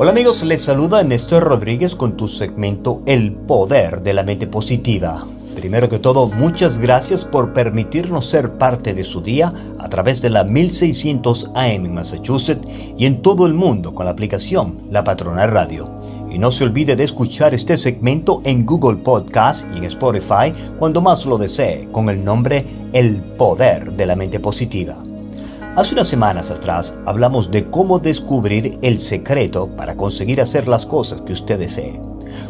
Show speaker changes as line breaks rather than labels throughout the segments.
Hola amigos, les saluda Néstor Rodríguez con tu segmento El Poder de la Mente Positiva. Primero que todo, muchas gracias por permitirnos ser parte de su día a través de la 1600 AM en Massachusetts y en todo el mundo con la aplicación La Patrona Radio. Y no se olvide de escuchar este segmento en Google Podcast y en Spotify cuando más lo desee con el nombre El Poder de la Mente Positiva. Hace unas semanas atrás hablamos de cómo descubrir el secreto para conseguir hacer las cosas que usted desee.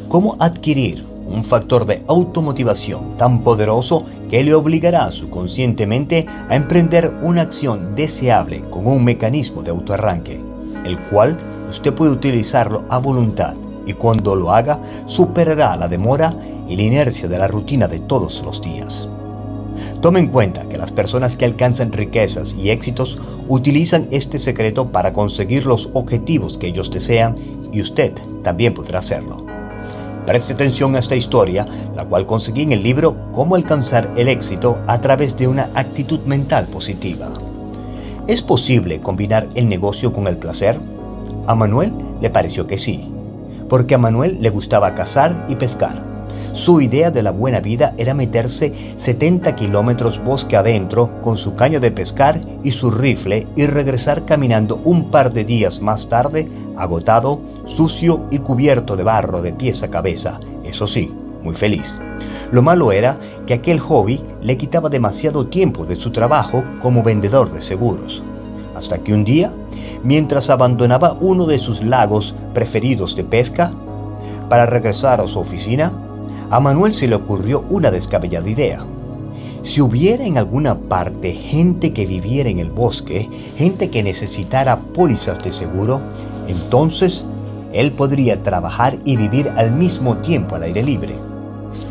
Cómo adquirir un factor de automotivación tan poderoso que le obligará subconscientemente a emprender una acción deseable con un mecanismo de autoarranque, el cual usted puede utilizarlo a voluntad y cuando lo haga superará la demora y la inercia de la rutina de todos los días. Tome en cuenta que las personas que alcanzan riquezas y éxitos utilizan este secreto para conseguir los objetivos que ellos desean y usted también podrá hacerlo. Preste atención a esta historia, la cual conseguí en el libro Cómo alcanzar el éxito a través de una actitud mental positiva. ¿Es posible combinar el negocio con el placer? A Manuel le pareció que sí, porque a Manuel le gustaba cazar y pescar su idea de la buena vida era meterse 70 kilómetros bosque adentro con su caña de pescar y su rifle y regresar caminando un par de días más tarde, agotado, sucio y cubierto de barro de pies a cabeza, eso sí, muy feliz. Lo malo era que aquel hobby le quitaba demasiado tiempo de su trabajo como vendedor de seguros. Hasta que un día, mientras abandonaba uno de sus lagos preferidos de pesca, para regresar a su oficina, a Manuel se le ocurrió una descabellada idea. Si hubiera en alguna parte gente que viviera en el bosque, gente que necesitara pólizas de seguro, entonces él podría trabajar y vivir al mismo tiempo al aire libre.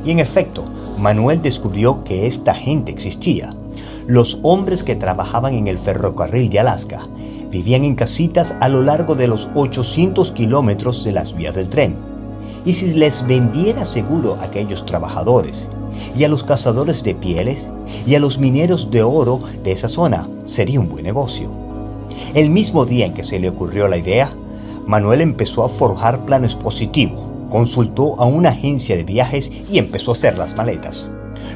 Y en efecto, Manuel descubrió que esta gente existía. Los hombres que trabajaban en el ferrocarril de Alaska vivían en casitas a lo largo de los 800 kilómetros de las vías del tren y si les vendiera seguro a aquellos trabajadores y a los cazadores de pieles y a los mineros de oro de esa zona, sería un buen negocio. El mismo día en que se le ocurrió la idea, Manuel empezó a forjar planes positivos, consultó a una agencia de viajes y empezó a hacer las maletas.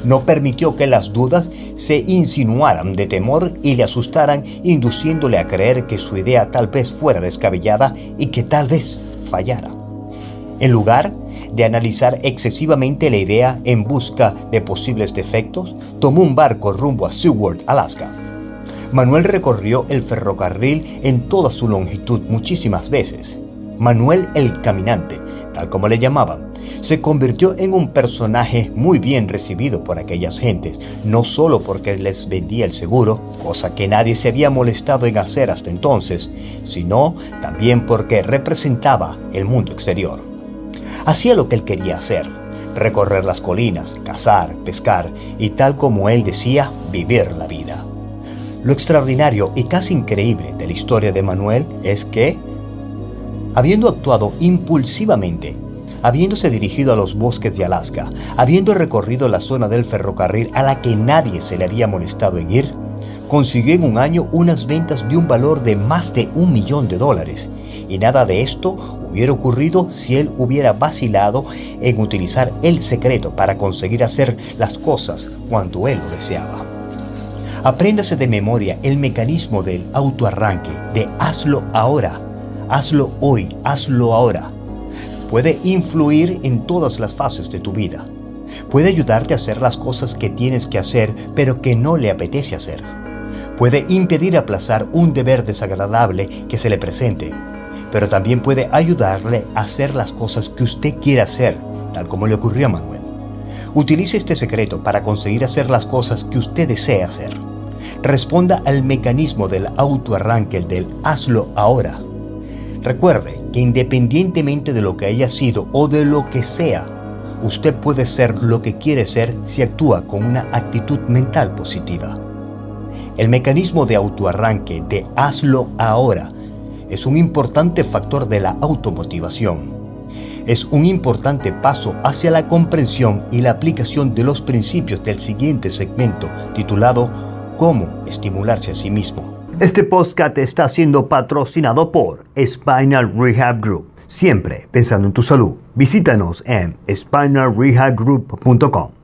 No permitió que las dudas se insinuaran de temor y le asustaran, induciéndole a creer que su idea tal vez fuera descabellada y que tal vez fallara. En lugar de analizar excesivamente la idea en busca de posibles defectos, tomó un barco rumbo a Seward, Alaska. Manuel recorrió el ferrocarril en toda su longitud muchísimas veces. Manuel el Caminante, tal como le llamaban, se convirtió en un personaje muy bien recibido por aquellas gentes, no solo porque les vendía el seguro, cosa que nadie se había molestado en hacer hasta entonces, sino también porque representaba el mundo exterior. Hacía lo que él quería hacer, recorrer las colinas, cazar, pescar y tal como él decía, vivir la vida. Lo extraordinario y casi increíble de la historia de Manuel es que, habiendo actuado impulsivamente, habiéndose dirigido a los bosques de Alaska, habiendo recorrido la zona del ferrocarril a la que nadie se le había molestado en ir, consiguió en un año unas ventas de un valor de más de un millón de dólares. Y nada de esto hubiera ocurrido si él hubiera vacilado en utilizar el secreto para conseguir hacer las cosas cuando él lo deseaba. Apréndase de memoria el mecanismo del autoarranque, de hazlo ahora, hazlo hoy, hazlo ahora. Puede influir en todas las fases de tu vida. Puede ayudarte a hacer las cosas que tienes que hacer pero que no le apetece hacer. Puede impedir aplazar un deber desagradable que se le presente pero también puede ayudarle a hacer las cosas que usted quiere hacer, tal como le ocurrió a Manuel. Utilice este secreto para conseguir hacer las cosas que usted desea hacer. Responda al mecanismo del autoarranque, del hazlo ahora. Recuerde que independientemente de lo que haya sido o de lo que sea, usted puede ser lo que quiere ser si actúa con una actitud mental positiva. El mecanismo de autoarranque de hazlo ahora es un importante factor de la automotivación. Es un importante paso hacia la comprensión y la aplicación de los principios del siguiente segmento titulado Cómo estimularse a sí mismo. Este podcast está siendo patrocinado por Spinal Rehab Group. Siempre pensando en tu salud. Visítanos en spinalrehabgroup.com.